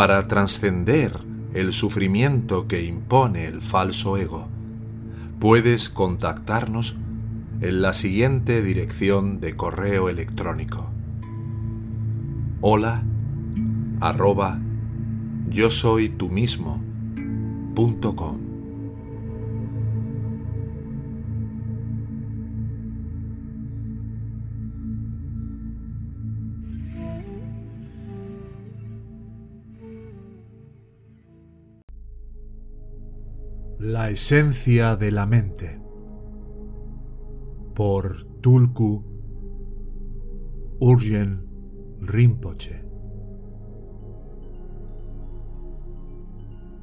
para trascender el sufrimiento que impone el falso ego, puedes contactarnos en la siguiente dirección de correo electrónico. Hola arroba yo soy tú mismo. La esencia de la mente por Tulku Urgen Rinpoche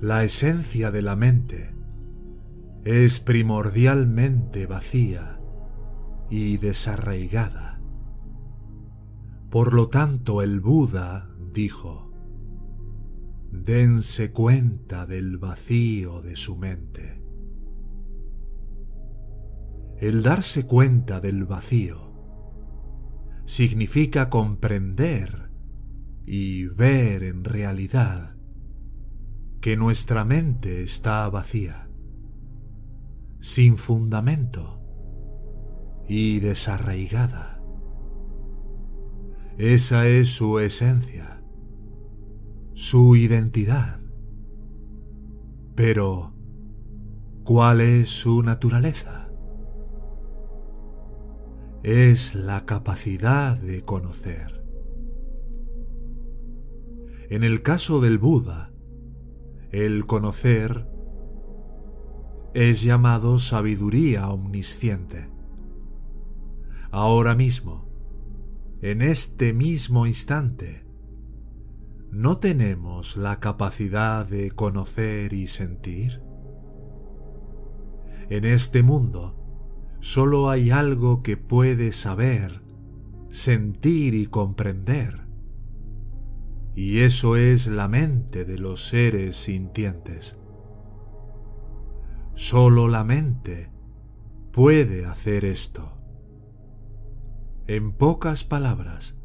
La esencia de la mente es primordialmente vacía y desarraigada. Por lo tanto, el Buda dijo, dense cuenta del vacío de su mente. El darse cuenta del vacío significa comprender y ver en realidad que nuestra mente está vacía, sin fundamento y desarraigada. Esa es su esencia su identidad. Pero, ¿cuál es su naturaleza? Es la capacidad de conocer. En el caso del Buda, el conocer es llamado sabiduría omnisciente. Ahora mismo, en este mismo instante, ¿no tenemos la capacidad de conocer y sentir? En este mundo solo hay algo que puede saber, sentir y comprender. Y eso es la mente de los seres sintientes. Solo la mente puede hacer esto. En pocas palabras,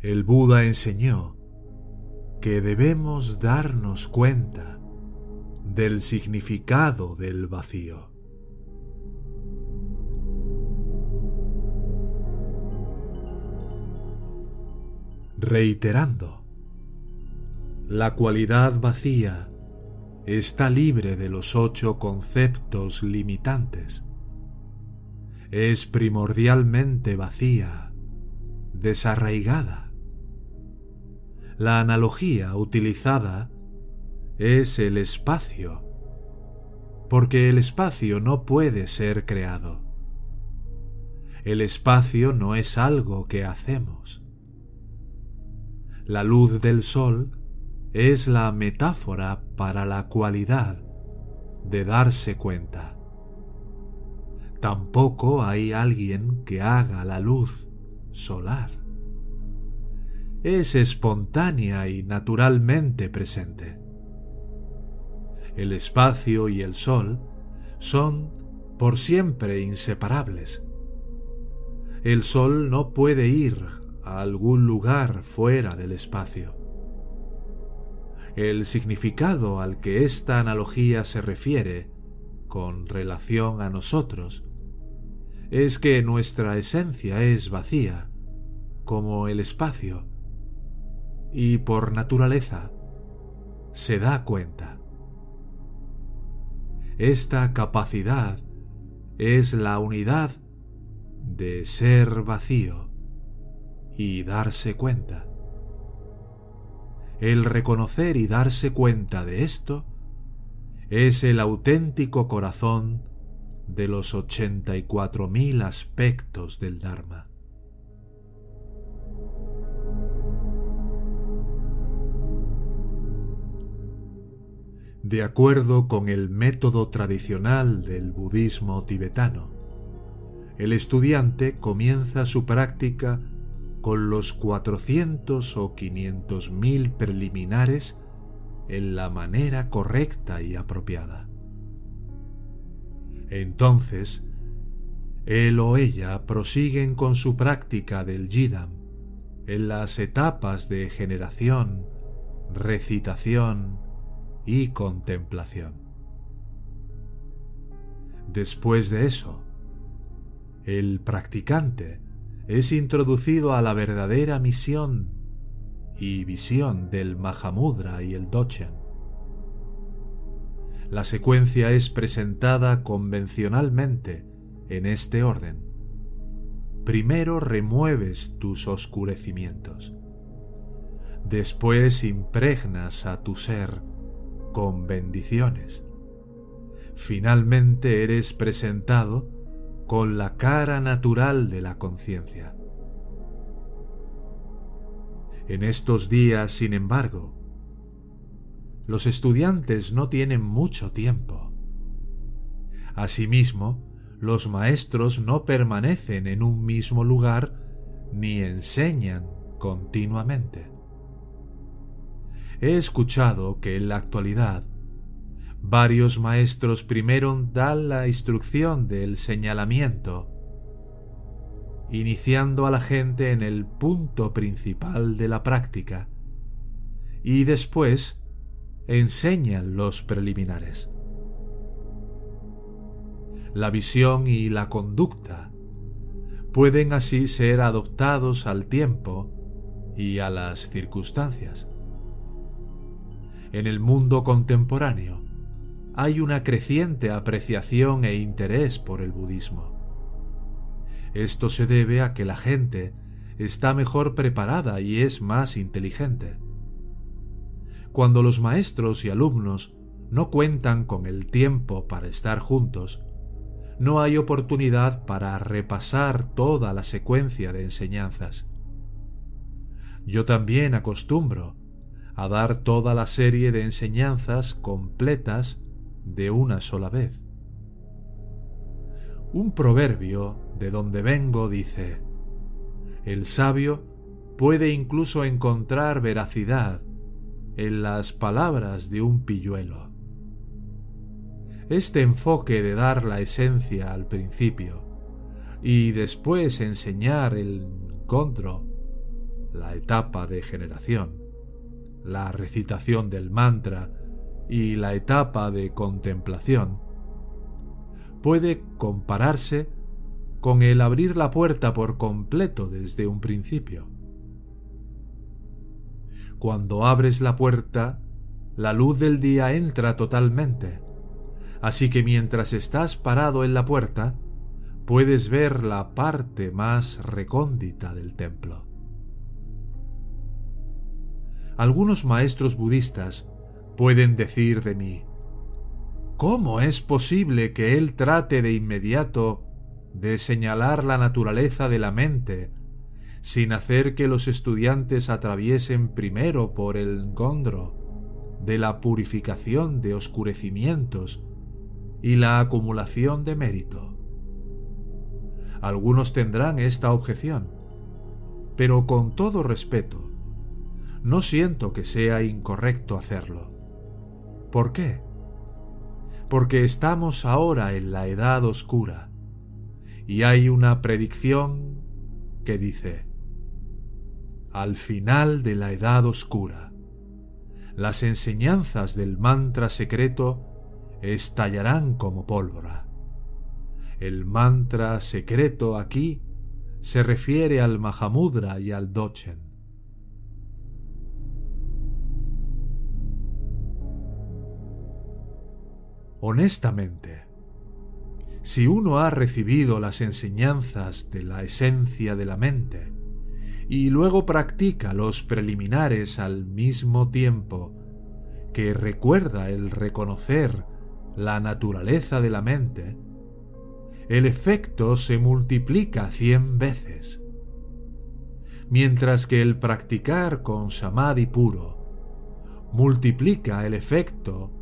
el Buda enseñó que debemos darnos cuenta del significado del vacío. Reiterando, la cualidad vacía está libre de los ocho conceptos limitantes. Es primordialmente vacía, desarraigada la analogía utilizada es el espacio, porque el espacio no puede ser creado. El espacio no es algo que hacemos. La luz del sol es la metáfora para la cualidad de darse cuenta. Tampoco hay alguien que haga la luz solar es espontánea y naturalmente presente. El espacio y el sol son por siempre inseparables. El sol no puede ir a algún lugar fuera del espacio. El significado al que esta analogía se refiere con relación a nosotros es que nuestra esencia es vacía, como el espacio, y por naturaleza se da cuenta. Esta capacidad es la unidad de ser vacío y darse cuenta. El reconocer y darse cuenta de esto es el auténtico corazón de los 84.000 aspectos del Dharma. De acuerdo con el método tradicional del budismo tibetano, el estudiante comienza su práctica con los 400 o 500 mil preliminares en la manera correcta y apropiada. Entonces, él o ella prosiguen con su práctica del Jidam en las etapas de generación, recitación y contemplación. Después de eso, el practicante es introducido a la verdadera misión y visión del Mahamudra y el Dochen. La secuencia es presentada convencionalmente en este orden. Primero remueves tus oscurecimientos. Después impregnas a tu ser con bendiciones. Finalmente eres presentado con la cara natural de la conciencia. En estos días, sin embargo, los estudiantes no tienen mucho tiempo. Asimismo, los maestros no permanecen en un mismo lugar ni enseñan continuamente. He escuchado que en la actualidad varios maestros primero dan la instrucción del señalamiento, iniciando a la gente en el punto principal de la práctica, y después enseñan los preliminares la visión y la conducta pueden así ser adoptados al tiempo y a las circunstancias. En el mundo contemporáneo hay una creciente apreciación e interés por el budismo. Esto se debe a que la gente está mejor preparada y es más inteligente. Cuando los maestros y alumnos no cuentan con el tiempo para estar juntos, no hay oportunidad para repasar toda la secuencia de enseñanzas. Yo también acostumbro a dar toda la serie de enseñanzas completas de una sola vez. Un proverbio de donde vengo dice, el sabio puede incluso encontrar veracidad en las palabras de un pilluelo. Este enfoque de dar la esencia al principio y después enseñar el encontro, la etapa de generación, la recitación del mantra y la etapa de contemplación, puede compararse con el abrir la puerta por completo desde un principio. Cuando abres la puerta, la luz del día entra totalmente Así que mientras estás parado en la puerta, puedes ver la parte más recóndita del templo. Algunos maestros budistas pueden decir de mí, ¿cómo es posible que él trate de inmediato de señalar la naturaleza de la mente sin hacer que los estudiantes atraviesen primero por el gondro de la purificación de oscurecimientos y la acumulación de mérito. Algunos tendrán esta objeción, pero con todo respeto, no siento que sea incorrecto hacerlo. ¿Por qué? Porque estamos ahora en la edad oscura y hay una predicción que dice, al final de la edad oscura, las enseñanzas del mantra secreto estallarán como pólvora. El mantra secreto aquí se refiere al Mahamudra y al Dochen. Honestamente, si uno ha recibido las enseñanzas de la esencia de la mente y luego practica los preliminares al mismo tiempo que recuerda el reconocer la naturaleza de la mente, el efecto se multiplica cien veces. Mientras que el practicar con samadhi puro multiplica el efecto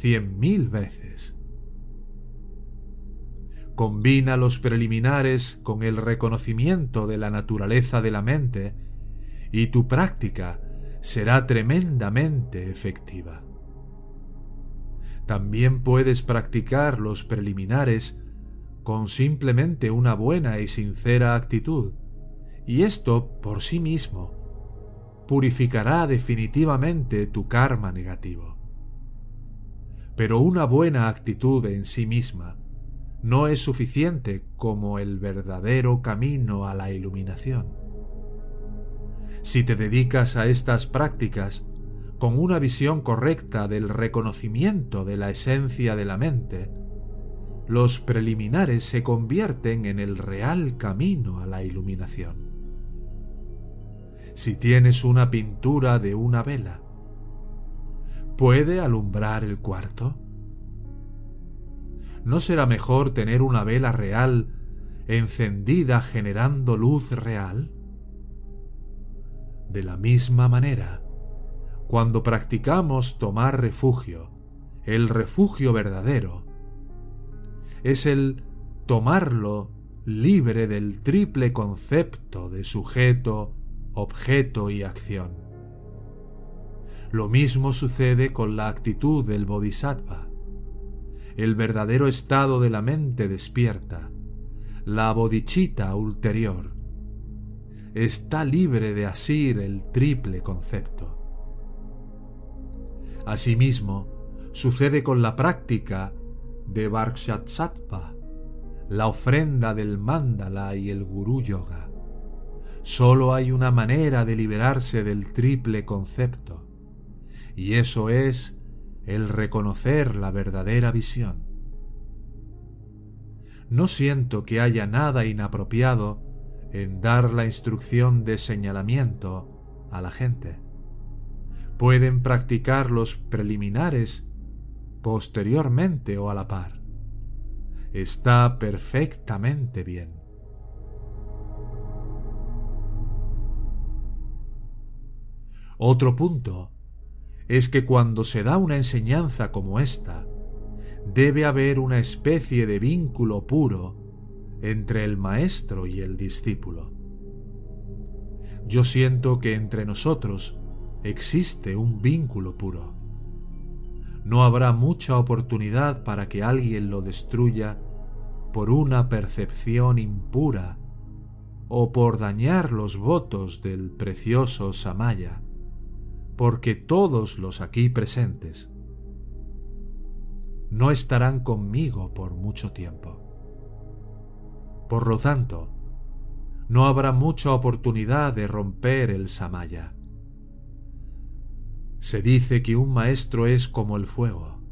cien mil veces. Combina los preliminares con el reconocimiento de la naturaleza de la mente y tu práctica será tremendamente efectiva. También puedes practicar los preliminares con simplemente una buena y sincera actitud, y esto por sí mismo purificará definitivamente tu karma negativo. Pero una buena actitud en sí misma no es suficiente como el verdadero camino a la iluminación. Si te dedicas a estas prácticas con una visión correcta del reconocimiento de la esencia de la mente, los preliminares se convierten en el real camino a la iluminación. Si tienes una pintura de una vela, ¿puede alumbrar el cuarto? ¿No será mejor tener una vela real encendida generando luz real? De la misma manera, cuando practicamos tomar refugio, el refugio verdadero, es el tomarlo libre del triple concepto de sujeto, objeto y acción. Lo mismo sucede con la actitud del bodhisattva el verdadero estado de la mente despierta, la bodhicitta ulterior, está libre de asir el triple concepto. Asimismo, sucede con la práctica de Varkshatsatpa, la ofrenda del mandala y el gurú yoga. Solo hay una manera de liberarse del triple concepto, y eso es el reconocer la verdadera visión. No siento que haya nada inapropiado en dar la instrucción de señalamiento a la gente. Pueden practicar los preliminares posteriormente o a la par. Está perfectamente bien. Otro punto es que cuando se da una enseñanza como esta, debe haber una especie de vínculo puro entre el maestro y el discípulo. Yo siento que entre nosotros existe un vínculo puro. No habrá mucha oportunidad para que alguien lo destruya por una percepción impura o por dañar los votos del precioso Samaya porque todos los aquí presentes no estarán conmigo por mucho tiempo. Por lo tanto, no habrá mucha oportunidad de romper el samaya. Se dice que un maestro es como el fuego.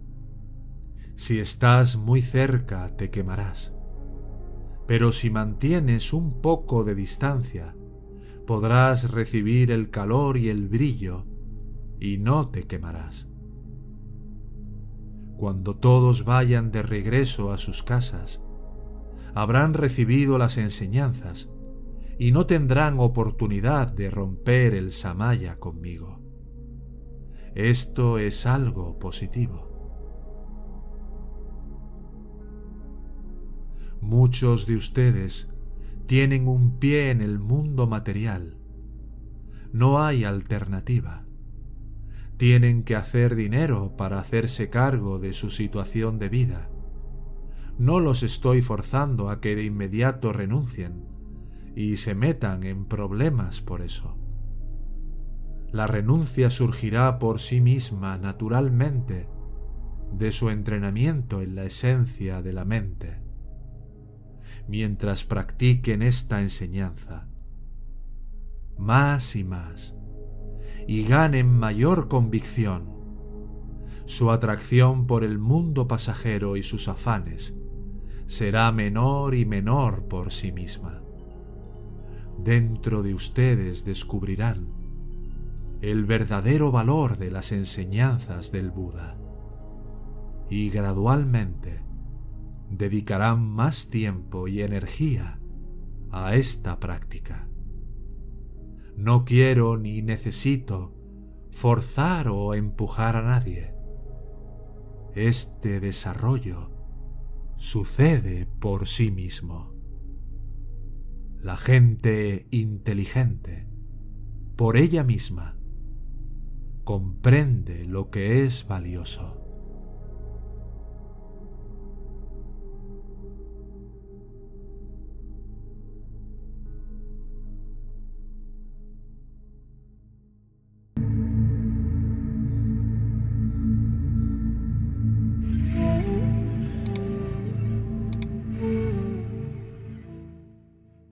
Si estás muy cerca te quemarás, pero si mantienes un poco de distancia, podrás recibir el calor y el brillo y no te quemarás. Cuando todos vayan de regreso a sus casas, habrán recibido las enseñanzas y no tendrán oportunidad de romper el samaya conmigo. Esto es algo positivo. Muchos de ustedes tienen un pie en el mundo material. No hay alternativa tienen que hacer dinero para hacerse cargo de su situación de vida. No los estoy forzando a que de inmediato renuncien y se metan en problemas por eso. La renuncia surgirá por sí misma naturalmente de su entrenamiento en la esencia de la mente. Mientras practiquen esta enseñanza, más y más, y ganen mayor convicción. Su atracción por el mundo pasajero y sus afanes será menor y menor por sí misma. Dentro de ustedes descubrirán el verdadero valor de las enseñanzas del Buda y gradualmente dedicarán más tiempo y energía a esta práctica. No quiero ni necesito forzar o empujar a nadie. Este desarrollo sucede por sí mismo. La gente inteligente, por ella misma, comprende lo que es valioso